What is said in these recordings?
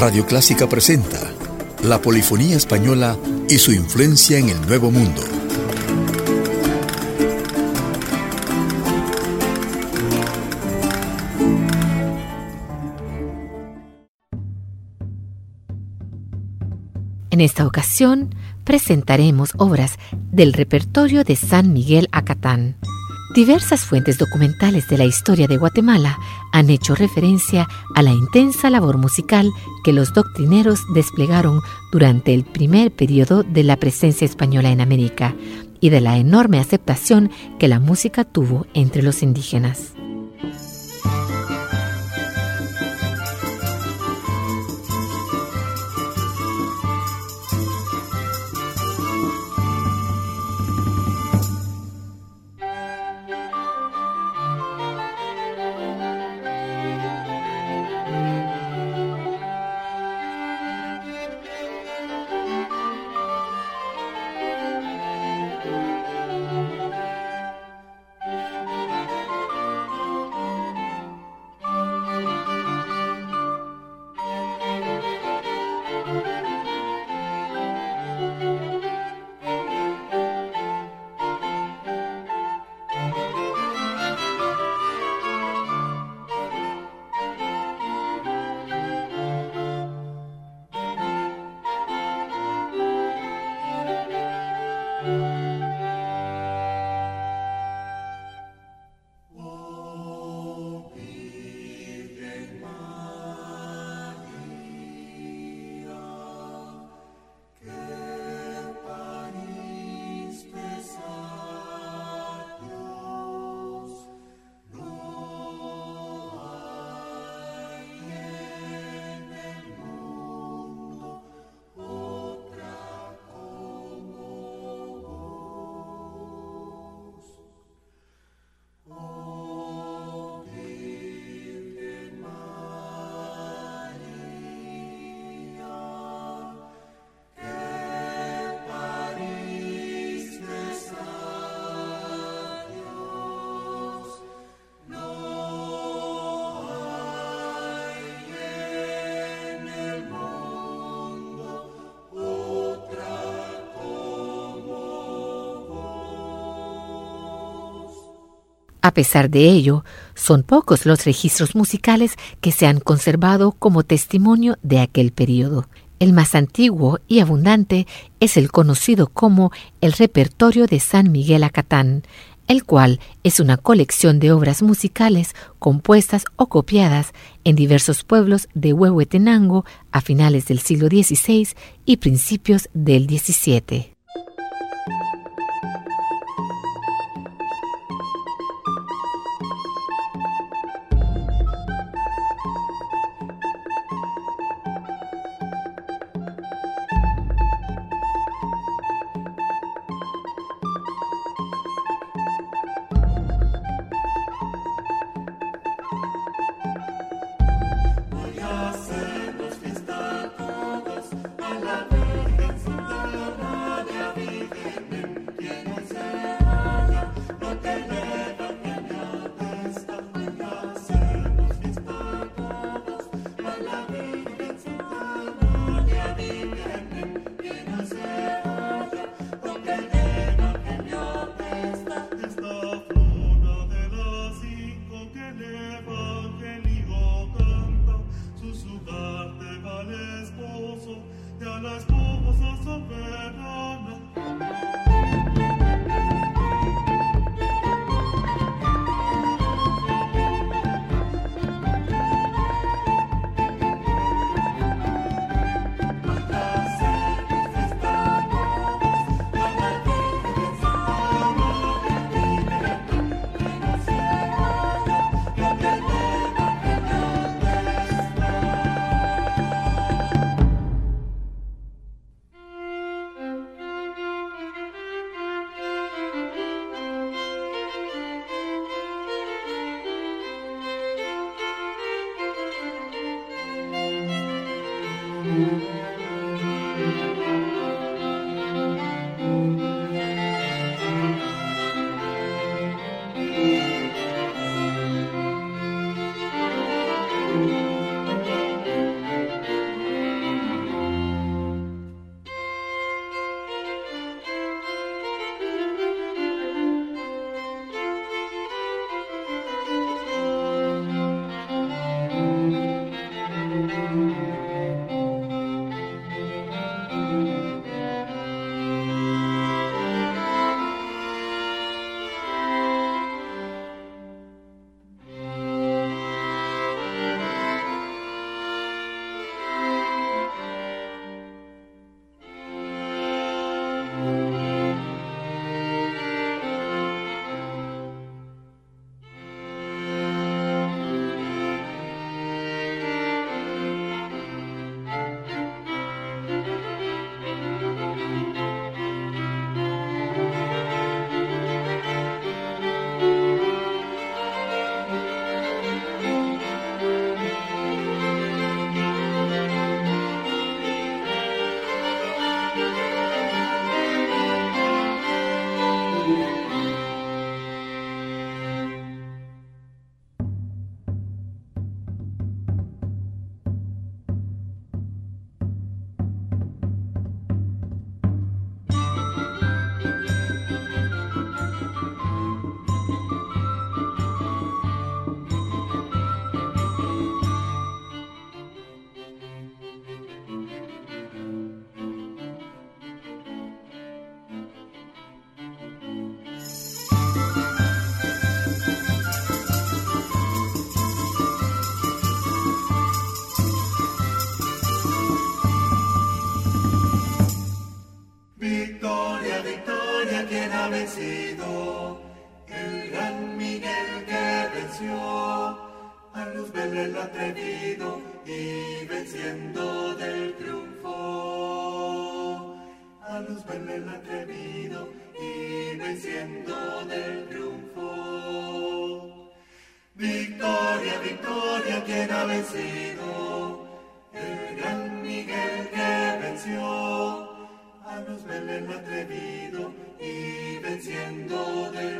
Radio Clásica presenta la polifonía española y su influencia en el Nuevo Mundo. En esta ocasión presentaremos obras del repertorio de San Miguel Acatán. Diversas fuentes documentales de la historia de Guatemala han hecho referencia a la intensa labor musical que los doctrineros desplegaron durante el primer periodo de la presencia española en América y de la enorme aceptación que la música tuvo entre los indígenas. A pesar de ello, son pocos los registros musicales que se han conservado como testimonio de aquel periodo. El más antiguo y abundante es el conocido como el Repertorio de San Miguel Acatán, el cual es una colección de obras musicales compuestas o copiadas en diversos pueblos de Huehuetenango a finales del siglo XVI y principios del XVII. ha vencido, el gran Miguel que venció, a Luzbel el atrevido y venciendo del triunfo. A Luzbel el atrevido y venciendo del triunfo. Victoria, victoria, quien ha vencido, el gran Miguel que venció Luz Belén atrevido y venciendo del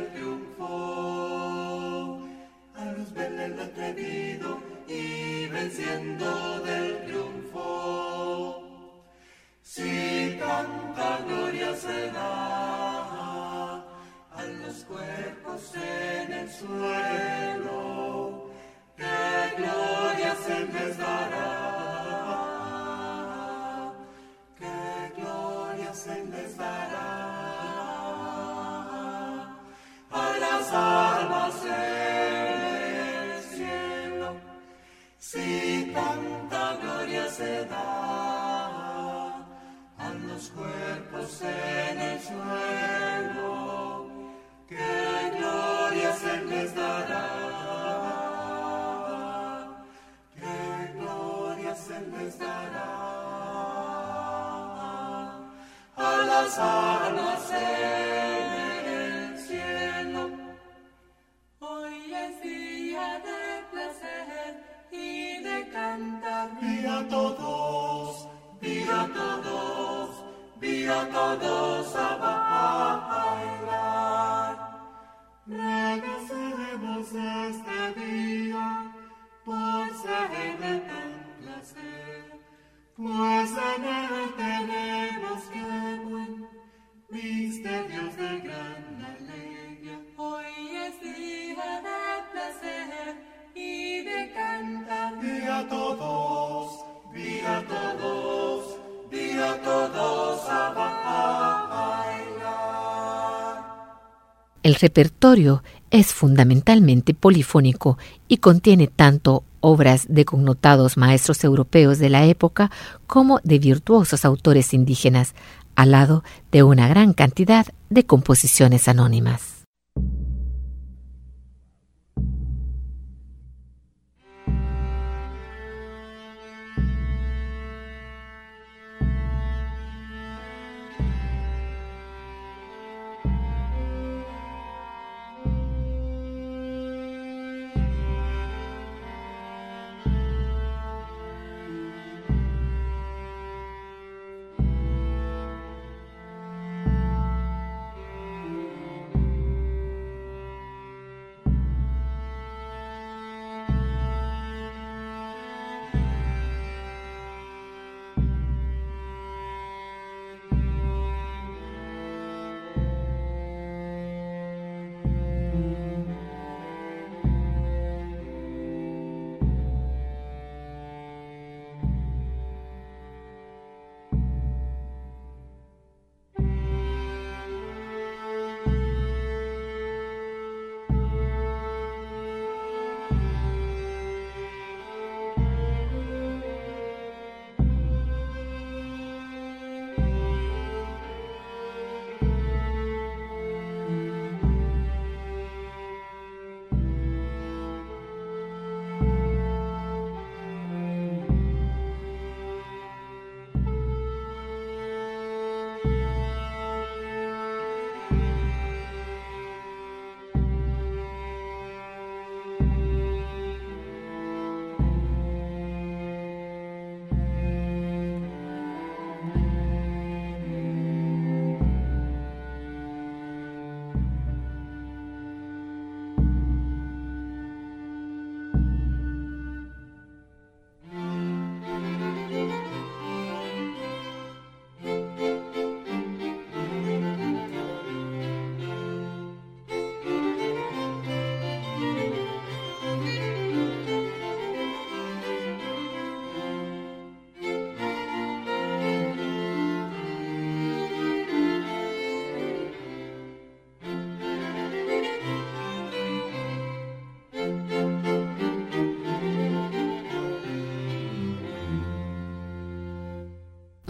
Si tanta gloria se da a los cuerpos en el suelo, qué gloria se les dará. Qué gloria se les dará a las El repertorio es fundamentalmente polifónico y contiene tanto obras de connotados maestros europeos de la época como de virtuosos autores indígenas, al lado de una gran cantidad de composiciones anónimas.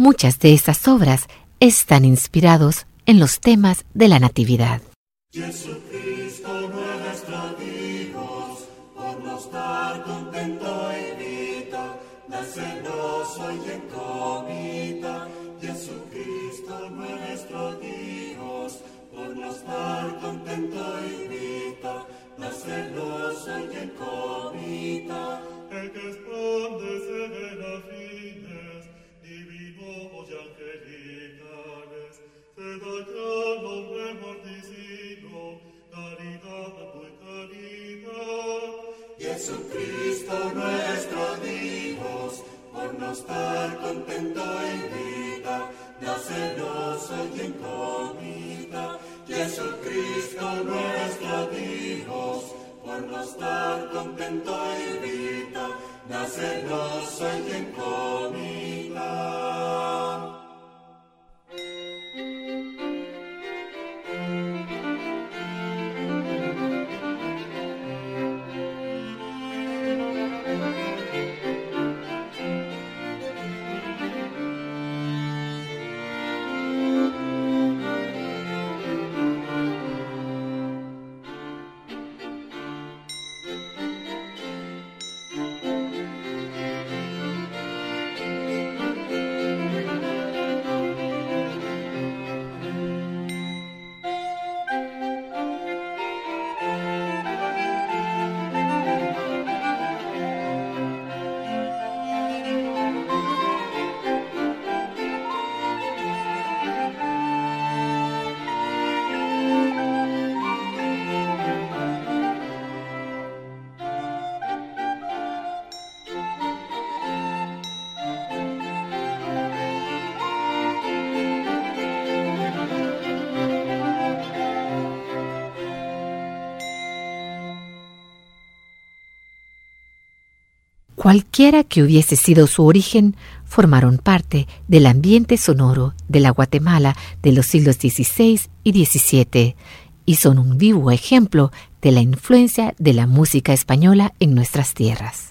Muchas de estas obras están inspirados en los temas de la Natividad. Jesucristo nuestro Dios, por los nostar contento y vita, celoso y en comita, Jesucristo nuestro Dios, por nostar contento y vita, celoso y en comita, el que Jesucristo nuestro Dios, por no estar contento en vida, celoso y en comida. Jesucristo nuestro Dios, por no estar contento en vida, celoso y en comida. Cualquiera que hubiese sido su origen, formaron parte del ambiente sonoro de la Guatemala de los siglos XVI y XVII y son un vivo ejemplo de la influencia de la música española en nuestras tierras.